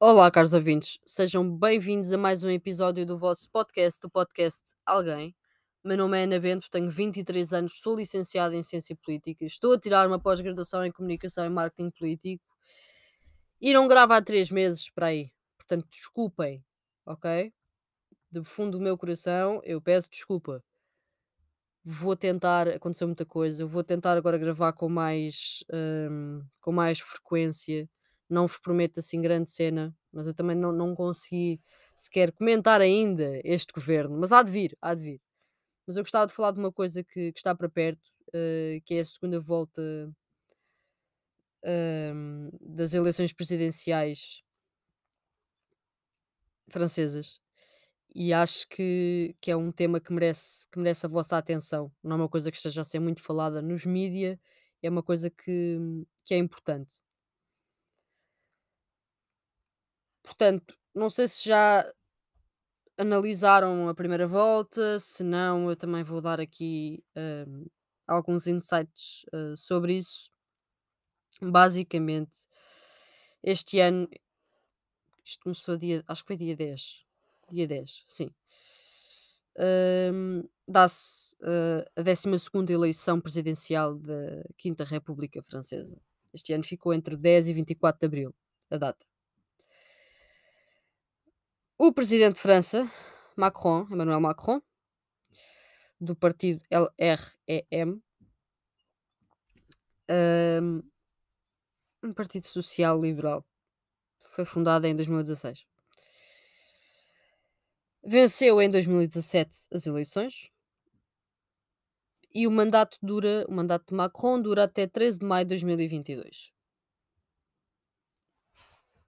Olá, caros ouvintes, sejam bem-vindos a mais um episódio do vosso podcast, do podcast Alguém. Meu nome é Ana Bento, tenho 23 anos, sou licenciada em Ciência Política, estou a tirar uma pós-graduação em Comunicação e Marketing Político e não gravo há 3 meses para aí. Portanto, desculpem, ok? Do fundo do meu coração, eu peço desculpa. Vou tentar, aconteceu muita coisa, vou tentar agora gravar com mais, hum, com mais frequência. Não vos prometo assim grande cena, mas eu também não, não consegui sequer comentar ainda este governo, mas há de vir, há de vir. Mas eu gostava de falar de uma coisa que, que está para perto, eh, que é a segunda volta hum, das eleições presidenciais francesas. E acho que, que é um tema que merece, que merece a vossa atenção. Não é uma coisa que esteja a ser muito falada nos mídia, é uma coisa que, que é importante. Portanto, não sei se já analisaram a primeira volta, se não, eu também vou dar aqui hum, alguns insights uh, sobre isso. Basicamente, este ano, isto começou dia, acho que foi dia 10. Dia 10, sim. Hum, dá-se uh, a 12 eleição presidencial da Quinta República Francesa. Este ano ficou entre 10 e 24 de abril, a data. O presidente de França, Macron, Emmanuel Macron, do partido LREM, hum, um partido social liberal, foi fundado em 2016. Venceu em 2017 as eleições e o mandato dura, o mandato de Macron dura até 13 de maio de 2022.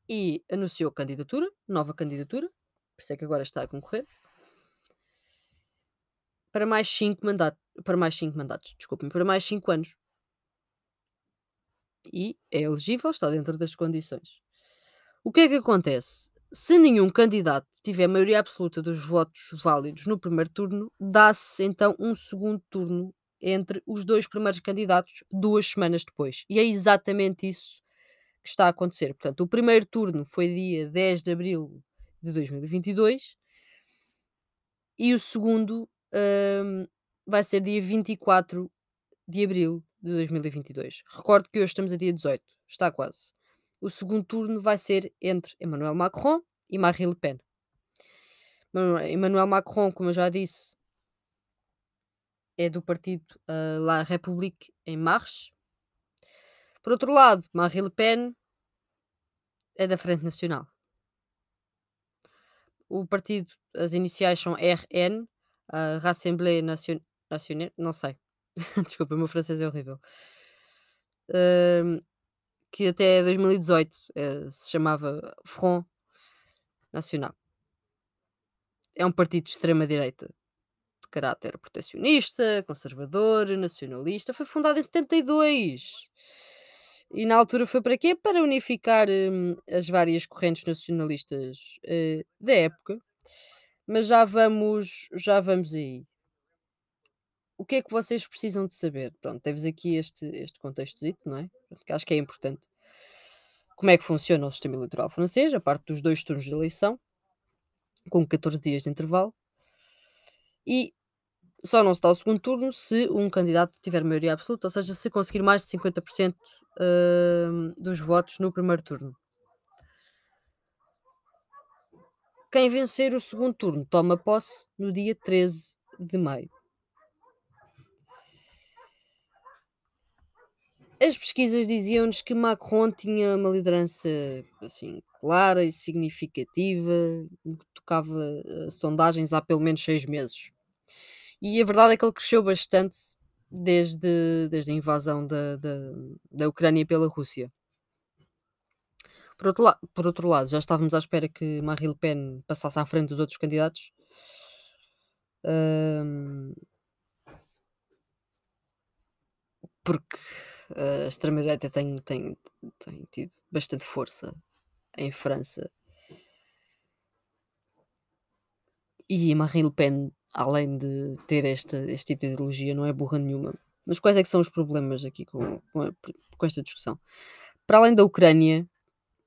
E anunciou candidatura, nova candidatura, por isso é que agora está a concorrer, para mais 5 mandatos, para mais 5 mandatos, desculpem, para mais 5 anos. E é elegível, está dentro das condições. O que é que acontece? Se nenhum candidato tiver maioria absoluta dos votos válidos no primeiro turno, dá-se então um segundo turno entre os dois primeiros candidatos duas semanas depois. E é exatamente isso que está a acontecer. Portanto, o primeiro turno foi dia 10 de abril de 2022 e o segundo hum, vai ser dia 24 de abril de 2022. Recordo que hoje estamos a dia 18, está quase. O segundo turno vai ser entre Emmanuel Macron e Marine Le Pen. Emmanuel Macron, como eu já disse, é do partido uh, La République En Marche. Por outro lado, Marine Le Pen é da Frente Nacional. O partido, as iniciais são RN, uh, Rassemblée Nation Nationale, não sei. Desculpa, o meu francês é horrível. Uh, que até 2018 uh, se chamava Front Nacional. É um partido de extrema-direita, de caráter protecionista, conservador, nacionalista. Foi fundado em 72. E na altura foi para quê? Para unificar hum, as várias correntes nacionalistas uh, da época. Mas já vamos, já vamos aí. O que é que vocês precisam de saber? Pronto, temos aqui este, este contexto, não é? Que acho que é importante. Como é que funciona o sistema eleitoral francês, a parte dos dois turnos de eleição, com 14 dias de intervalo. E só não se dá o segundo turno se um candidato tiver maioria absoluta, ou seja, se conseguir mais de 50% uh, dos votos no primeiro turno. Quem vencer o segundo turno toma posse no dia 13 de maio. As pesquisas diziam-nos que Macron tinha uma liderança assim clara e significativa, que tocava uh, sondagens há pelo menos seis meses. E a verdade é que ele cresceu bastante desde, desde a invasão da, da, da Ucrânia pela Rússia. Por outro, la por outro lado, já estávamos à espera que Marine Le Pen passasse à frente dos outros candidatos. Um, porque a extrema-direita tem, tem, tem tido bastante força em França. E Marine Le Pen, além de ter este, este tipo de ideologia, não é burra nenhuma. Mas quais é que são os problemas aqui com, com, com esta discussão? Para além da Ucrânia,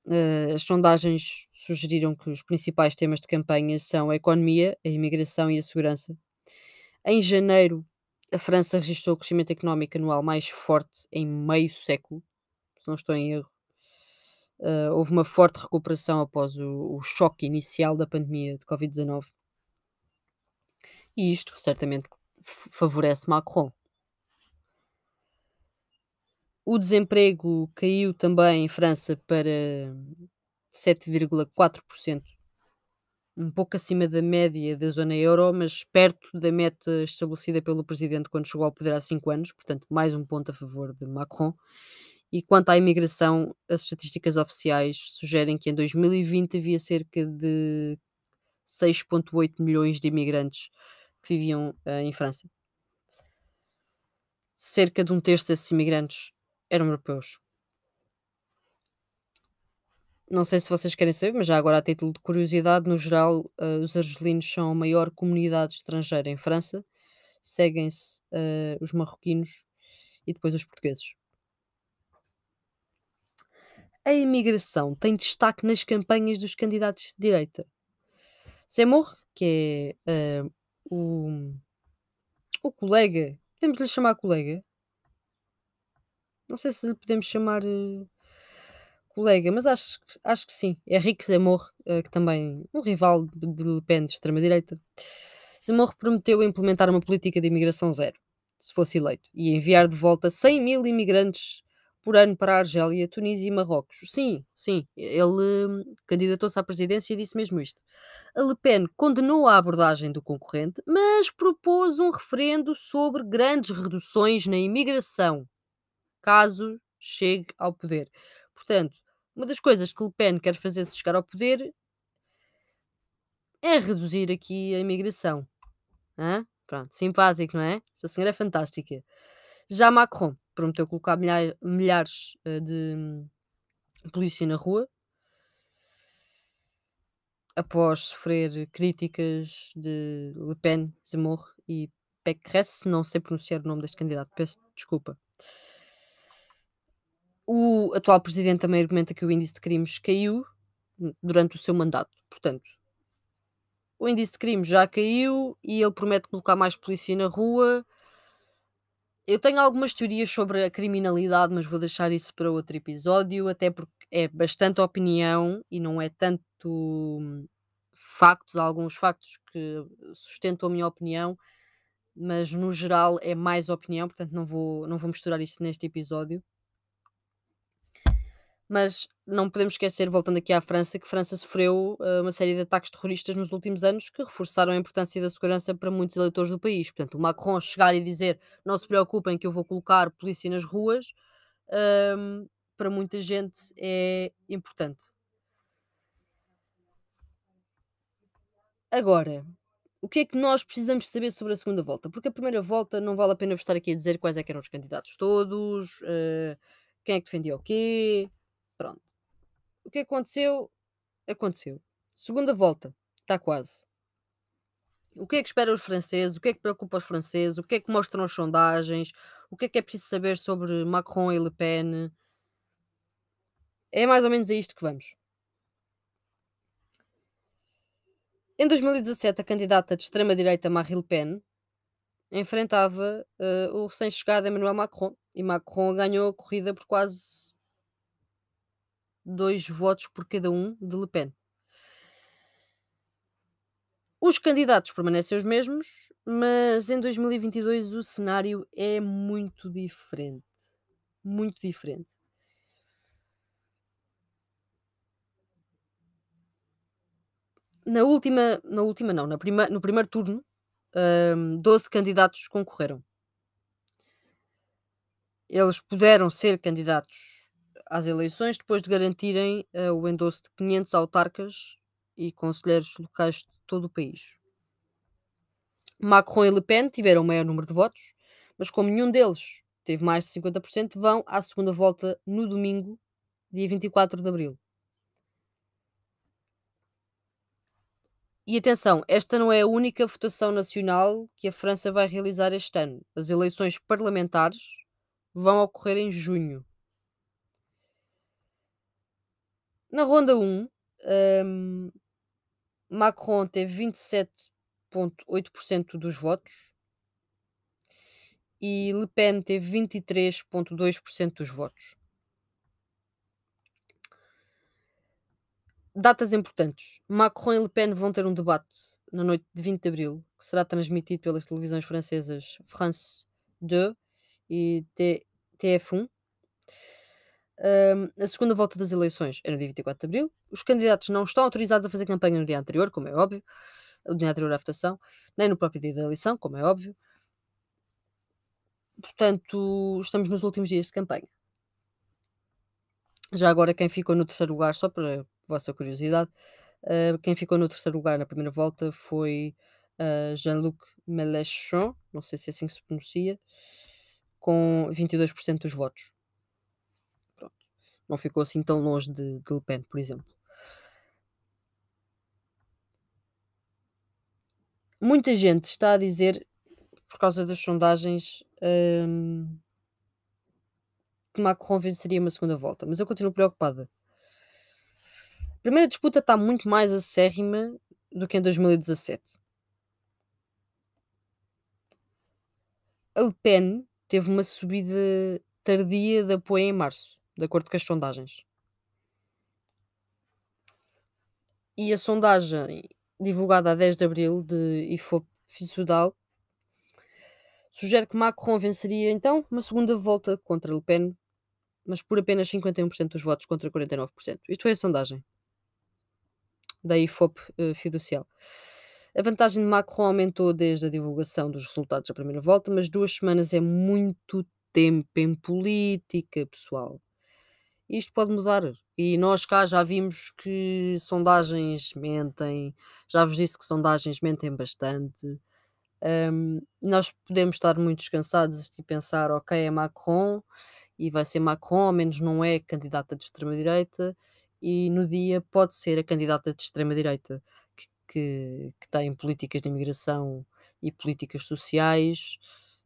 uh, as sondagens sugeriram que os principais temas de campanha são a economia, a imigração e a segurança. Em janeiro, a França registrou o crescimento económico anual mais forte em meio século, se não estou em erro. Uh, houve uma forte recuperação após o, o choque inicial da pandemia de Covid-19. E isto certamente favorece Macron. O desemprego caiu também em França para 7,4%, um pouco acima da média da zona euro, mas perto da meta estabelecida pelo presidente quando chegou ao poder há 5 anos, portanto, mais um ponto a favor de Macron. E quanto à imigração, as estatísticas oficiais sugerem que em 2020 havia cerca de 6,8 milhões de imigrantes que viviam uh, em França. Cerca de um terço desses imigrantes eram europeus. Não sei se vocês querem saber, mas já agora a título de curiosidade, no geral, uh, os argelinos são a maior comunidade estrangeira em França, seguem-se uh, os marroquinos e depois os portugueses. A imigração tem destaque nas campanhas dos candidatos de direita. Zemmour, que é o, o colega, podemos lhe chamar colega? Não sei se lhe podemos chamar uh, colega, mas acho, acho que sim. É Henrique Zemmour, uh, que também um rival de, de Le Pen de extrema-direita. Zemmour prometeu implementar uma política de imigração zero, se fosse eleito, e enviar de volta 100 mil imigrantes por ano para a Argélia, Tunísia e Marrocos. Sim, sim, ele hum, candidatou-se à presidência e disse mesmo isto. A Le Pen condenou a abordagem do concorrente, mas propôs um referendo sobre grandes reduções na imigração, caso chegue ao poder. Portanto, uma das coisas que Le Pen quer fazer se chegar ao poder é reduzir aqui a imigração. Hã? Pronto, simpático, não é? Esta senhora é fantástica. Já Macron prometeu colocar milha milhares, eh, de hum, polícia na rua após sofrer críticas de Le Pen, Zemmour e Pécresse, não sei pronunciar o nome deste candidato, peço desculpa. O atual presidente também argumenta que o índice de crimes caiu durante o seu mandato, portanto, o índice de crimes já caiu e ele promete colocar mais polícia na rua eu tenho algumas teorias sobre a criminalidade, mas vou deixar isso para outro episódio, até porque é bastante opinião e não é tanto hum, factos, alguns factos que sustentam a minha opinião, mas no geral é mais opinião, portanto não vou, não vou misturar isto neste episódio. Mas não podemos esquecer, voltando aqui à França, que França sofreu uh, uma série de ataques terroristas nos últimos anos que reforçaram a importância da segurança para muitos eleitores do país. Portanto, o Macron chegar e dizer não se preocupem que eu vou colocar polícia nas ruas, um, para muita gente é importante. Agora, o que é que nós precisamos saber sobre a segunda volta? Porque a primeira volta não vale a pena estar aqui a dizer quais é eram os candidatos todos, uh, quem é que defendia o quê, Pronto. O que aconteceu, aconteceu. Segunda volta, está quase. O que é que esperam os franceses? O que é que preocupa os franceses? O que é que mostram as sondagens? O que é que é preciso saber sobre Macron e Le Pen? É mais ou menos a isto que vamos. Em 2017, a candidata de extrema-direita Marine Le Pen enfrentava uh, o recém-chegado Emmanuel Macron e Macron ganhou a corrida por quase dois votos por cada um de Le Pen. Os candidatos permanecem os mesmos, mas em 2022 o cenário é muito diferente. Muito diferente. Na última, na última não, na prima, no primeiro turno, um, 12 candidatos concorreram. Eles puderam ser candidatos às eleições depois de garantirem uh, o endosso de 500 autarcas e conselheiros locais de todo o país. Macron e Le Pen tiveram o maior número de votos, mas como nenhum deles teve mais de 50%, vão à segunda volta no domingo, dia 24 de abril. E atenção, esta não é a única votação nacional que a França vai realizar este ano. As eleições parlamentares vão ocorrer em junho. Na ronda 1, hum, Macron teve 27,8% dos votos e Le Pen teve 23,2% dos votos. Datas importantes. Macron e Le Pen vão ter um debate na noite de 20 de abril, que será transmitido pelas televisões francesas France 2 e T- TF1. A segunda volta das eleições é no dia 24 de abril. Os candidatos não estão autorizados a fazer campanha no dia anterior, como é óbvio, o dia anterior à votação, nem no próprio dia da eleição, como é óbvio. Portanto, estamos nos últimos dias de campanha. Já agora, quem ficou no terceiro lugar, só para vossa curiosidade, uh, quem ficou no terceiro lugar na primeira volta foi uh, Jean-Luc Mélenchon, não sei se é assim que se pronuncia, com 22% dos votos. Não ficou assim tão longe de, de Le Pen, por exemplo. Muita gente está a dizer, por causa das sondagens, hum, que Macron venceria uma segunda volta, mas eu continuo preocupada. A primeira disputa está muito mais acérrima do que em 2017. A Le Pen teve uma subida tardia de apoio em março, de acordo com as sondagens. E a sondagem divulgada a 10 de abril de IFOP Sudal sugere que Macron venceria então uma segunda volta contra Le Pen, mas por apenas 51% dos votos contra 49%. Isto foi a sondagem da IFOP uh, fiducial. A vantagem de Macron aumentou desde a divulgação dos resultados da primeira volta, mas duas semanas é muito tempo em política, pessoal. Isto pode mudar. E nós cá já vimos que sondagens mentem, já vos disse que sondagens mentem bastante. Um, nós podemos estar muito descansados e pensar, ok, é Macron e vai ser Macron, ao menos não é candidata de extrema-direita, e no dia pode ser a candidata de extrema-direita que, que, que tem políticas de imigração e políticas sociais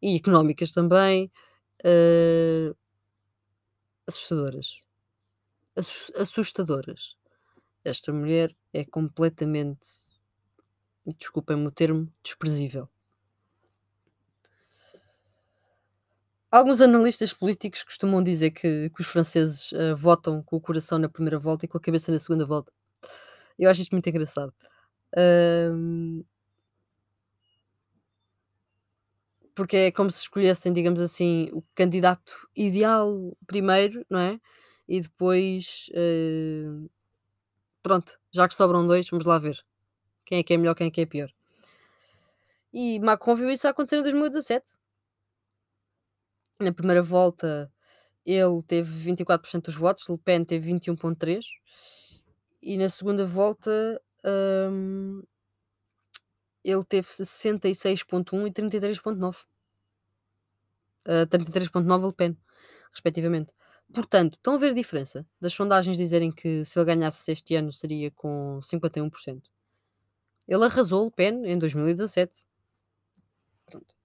e económicas também uh, assustadoras. Assustadoras. Esta mulher é completamente, desculpem-me o termo, desprezível. Alguns analistas políticos costumam dizer que, que os franceses uh, votam com o coração na primeira volta e com a cabeça na segunda volta. Eu acho isto muito engraçado. Porque é como se escolhessem, digamos assim, o candidato ideal primeiro, não é? E depois, uh, pronto, já que sobram dois, vamos lá ver quem é que é melhor, quem é que é pior. E Macron viu isso acontecer em 2017. Na primeira volta, ele teve 24% dos votos, Le Pen teve 21,3%, e na segunda volta, hum, ele teve 66,1% e 33,9%. Uh, 33,9% Le Pen, respectivamente. Portanto, estão a ver a diferença das sondagens dizerem que se ele ganhasse este ano seria com 51%. Ele arrasou Le Pen em 2017. Pronto.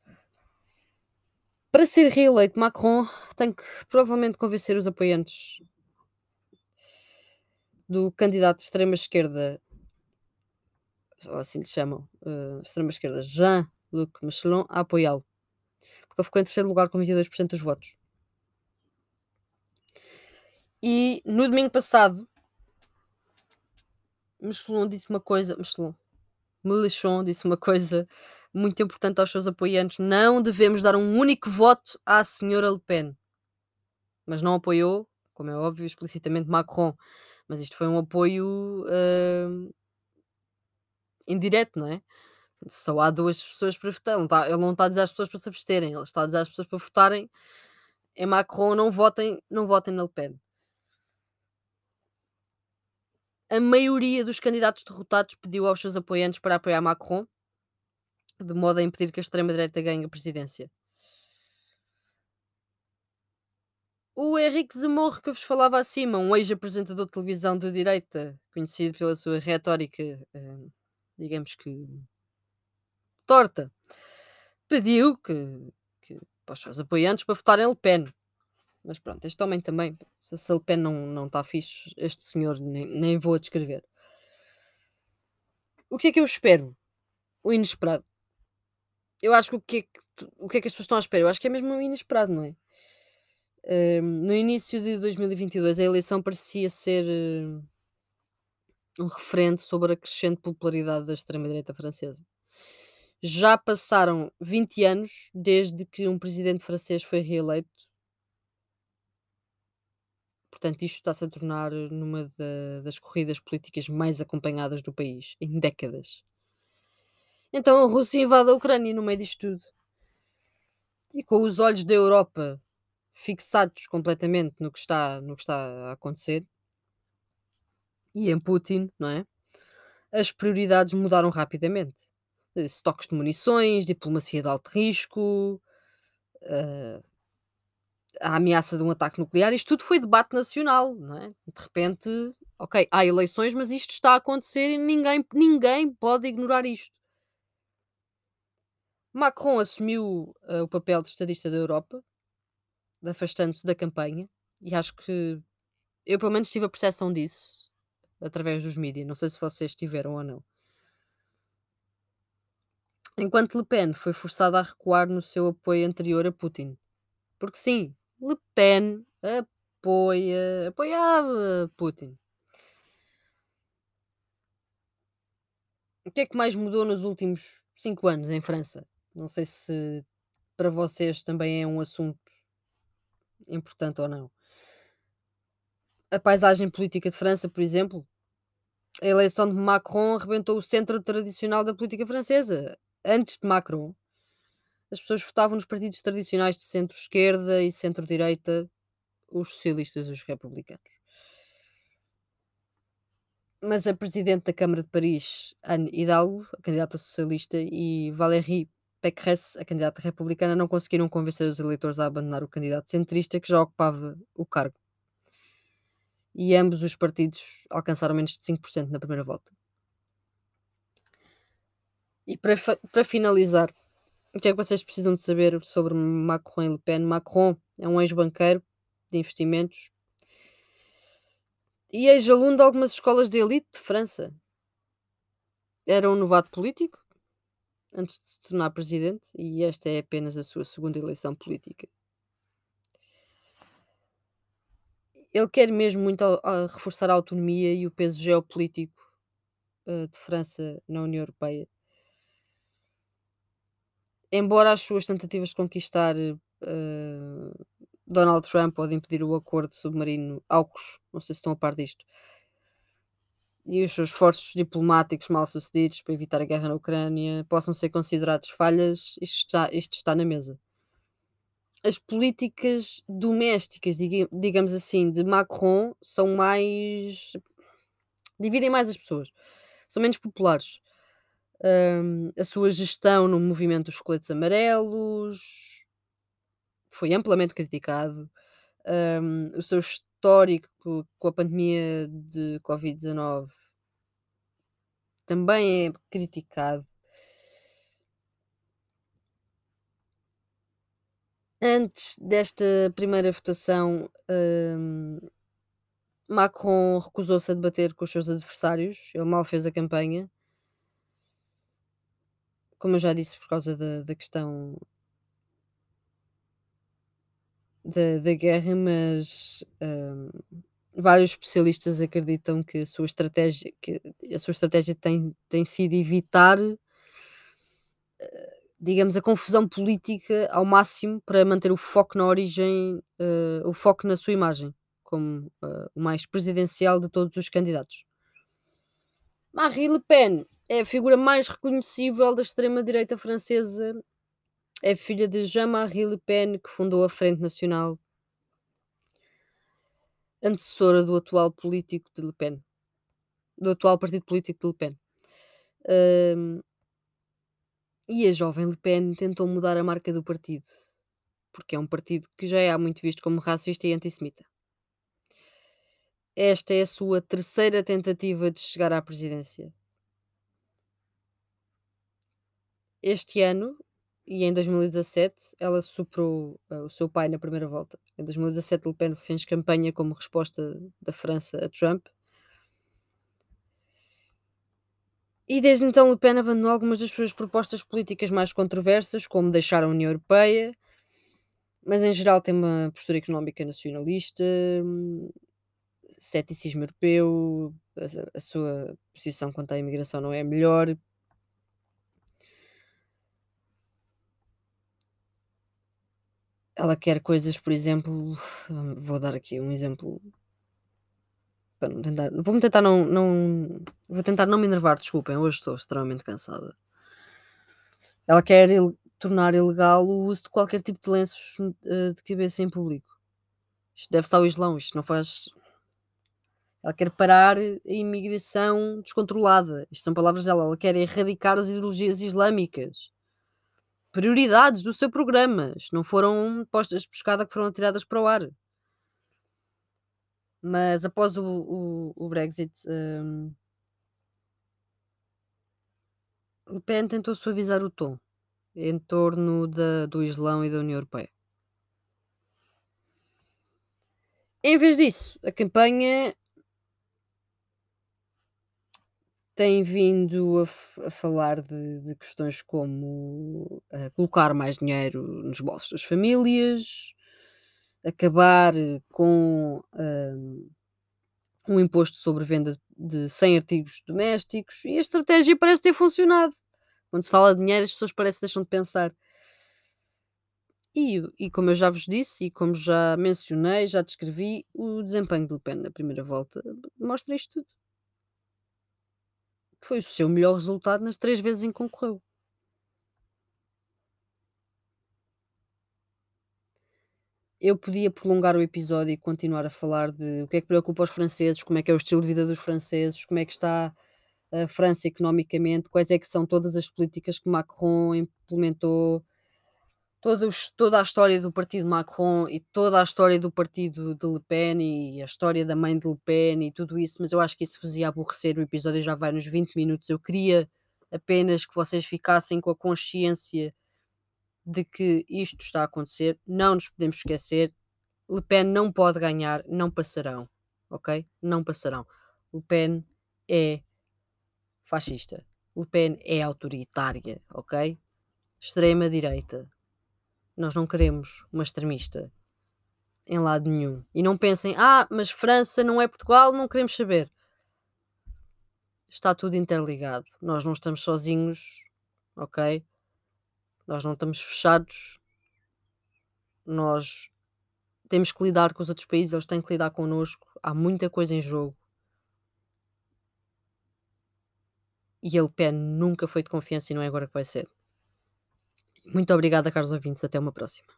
Para ser reeleito, Macron tem que provavelmente convencer os apoiantes do candidato de extrema-esquerda, ou assim lhe chamam, uh, extrema-esquerda, Jean-Luc Mélenchon, a apoiá-lo. Porque ele ficou em terceiro lugar com 22% dos votos. E no domingo passado, Mélenchon disse uma coisa, Mélenchon, Mélenchon disse uma coisa muito importante aos seus apoiantes. Não devemos dar um único voto à senhora Le Pen. Mas não apoiou, como é óbvio, explicitamente Macron. Mas isto foi um apoio uh, indireto, não é? Só há duas pessoas para votar. Ele não, está, ele não está a dizer às pessoas para se absterem, ele está a dizer às pessoas para votarem em Macron, não votem, não votem na Le Pen. A maioria dos candidatos derrotados pediu aos seus apoiantes para apoiar Macron de modo a impedir que a extrema-direita ganhe a presidência. O Henrique Zemmour, que vos falava acima, um ex-apresentador de televisão de direita, conhecido pela sua retórica, eh, digamos que torta, pediu que, que para os seus apoiantes para votarem Le Pen. Mas pronto, este homem também, se a Le Pen não, não está fixe, este senhor nem, nem vou descrever. O que é que eu espero? O inesperado. Eu acho que o que é que, o que, é que as pessoas estão à espera? Eu acho que é mesmo o inesperado, não é? Uh, no início de 2022, a eleição parecia ser uh, um referendo sobre a crescente popularidade da extrema-direita francesa. Já passaram 20 anos desde que um presidente francês foi reeleito. Portanto, isto está-se a tornar numa da- das corridas políticas mais acompanhadas do país, em décadas. Então a Rússia invade a Ucrânia no meio disto tudo. E com os olhos da Europa fixados completamente no que está, no que está a acontecer e em Putin, não é? As prioridades mudaram rapidamente. Estoques de munições, diplomacia de alto risco, eh, a ameaça de um ataque nuclear, isto tudo foi debate nacional, não é? De repente, ok, há eleições, mas isto está a acontecer e ninguém, ninguém pode ignorar isto. Macron assumiu uh, o papel de estadista da Europa, afastando-se da campanha, e acho que eu, pelo menos, tive a percepção disso através dos mídias. Não sei se vocês tiveram ou não. Enquanto Le Pen foi forçada a recuar no seu apoio anterior a Putin. Porque sim, Le Pen apoia, apoiava Putin. O que é que mais mudou nos últimos cinco anos em França? Não sei se para vocês também é um assunto importante ou não. A paisagem política de França, por exemplo, a eleição de Macron arrebentou o centro tradicional da política francesa. Antes de Macron, as pessoas votavam nos partidos tradicionais de centro-esquerda e centro-direita, os socialistas e os republicanos. Mas a presidente da Câmara de Paris, Anne Hidalgo, a candidata socialista, e Valérie Pécresse, a candidata republicana, não conseguiram convencer os eleitores a abandonar o candidato centrista que já ocupava o cargo. E ambos os partidos alcançaram menos de 5% na primeira volta. E para, para finalizar, o que é que vocês precisam de saber sobre Macron e Le Pen? Macron é um ex-banqueiro de investimentos e ex-aluno de algumas escolas de elite de França. Era um novato político antes de se tornar presidente e esta é apenas a sua segunda eleição política. Ele quer mesmo muito a, a reforçar a autonomia e o peso geopolítico uh, de França na União Europeia embora as suas tentativas de conquistar uh, Donald Trump ou de impedir o acordo submarino AUKUS, não sei se estão a par disto, e os seus esforços diplomáticos mal sucedidos para evitar a guerra na Ucrânia possam ser considerados falhas, isto está, isto está na mesa. As políticas domésticas, digamos assim, de Macron são mais. dividem mais as pessoas, são menos populares a sua gestão no movimento dos coletes amarelos foi amplamente criticado. o seu histórico com a pandemia de Covid-19 também é criticado. Antes desta primeira votação, Macron recusou-se a debater com os seus adversários, ele mal fez a campanha. Como eu já disse, por causa da da questão da da guerra, mas, hum, vários especialistas acreditam que a sua estratégia que a sua estratégia tem tem sido evitar, eh, digamos, a confusão política ao máximo para manter o foco na origem, eh, o foco na sua imagem, como, eh, o mais presidencial de todos os candidatos. Marine Le Pen é a figura mais reconhecível da extrema-direita francesa. É filha de Jean-Marie Le Pen, que fundou a Frente Nacional, antecessora do atual político de Le Pen, do atual partido político de Le Pen. Um, e a jovem Le Pen tentou mudar a marca do partido, porque é um partido que já é há muito visto como racista e antissemita. Esta é a sua terceira tentativa de chegar à presidência. Este ano e em 2017 ela superou uh, o seu pai na primeira volta. Em 2017 Le Pen fez campanha como resposta da França a Trump. E desde então Le Pen abandonou algumas das suas propostas políticas mais controversas, como deixar a União Europeia, mas em geral tem uma postura económica nacionalista, ceticismo europeu, a, a sua posição quanto à imigração não é a melhor. Ela quer coisas, por exemplo, vou dar aqui um exemplo para não tentar, vou tentar não, não vou tentar não me enervar, desculpem, hoje estou extremamente cansada. Ela quer il- tornar ilegal o uso de qualquer tipo de lenços eh, de cabeça em público. Isto deve-se ao Islão, isto não faz. Ela quer parar a imigração descontrolada. Isto são palavras dela. Ela quer erradicar as ideologias islâmicas. Prioridades do seu programa. Isto não foram postas de pescada que foram atiradas para o ar. Mas após o, o, o Brexit, hum, Le Pen tentou suavizar o tom em torno da, do Islão e da União Europeia. Em vez disso, a campanha tem vindo a, a falar de, de questões como uh, colocar mais dinheiro nos bolsos das famílias, acabar com um, um imposto sobre venda de 100 artigos domésticos e a estratégia parece ter funcionado. Quando se fala de dinheiro, as pessoas parecem que deixam de pensar. E, e como eu já vos disse, e como já mencionei, já descrevi, o desempenho de Le Pen na primeira volta mostra isto tudo. Foi o seu melhor resultado nas três vezes em que concorreu. Eu podia prolongar o episódio e continuar a falar de o que é que preocupa os franceses, como é que é o estilo de vida dos franceses, como é que está a França economicamente, quais é que são todas as políticas que Macron implementou, todos, toda a história do partido Macron e toda a história do partido de Le Pen e a história da mãe de Le Pen e tudo isso, mas eu acho que isso vos ia aborrecer, o episódio já vai nos 20 minutos. Eu queria apenas que vocês ficassem com a consciência de que isto está a acontecer, não nos podemos esquecer. Le Pen não pode ganhar, não passarão, ok? Não passarão. Le Pen é fascista. Le Pen é autoritária, ok? Extrema direita. Nós não queremos uma extremista em lado nenhum. E não pensem, ah, mas França não é Portugal, não queremos saber. Está tudo interligado. Nós não estamos sozinhos, ok? Nós não estamos fechados. Nós temos que lidar com os outros países, eles têm que lidar connosco. Há muita coisa em jogo. E a Le Pen nunca foi de confiança e não é agora que vai ser. Muito obrigada, caros ouvintes. Até uma próxima.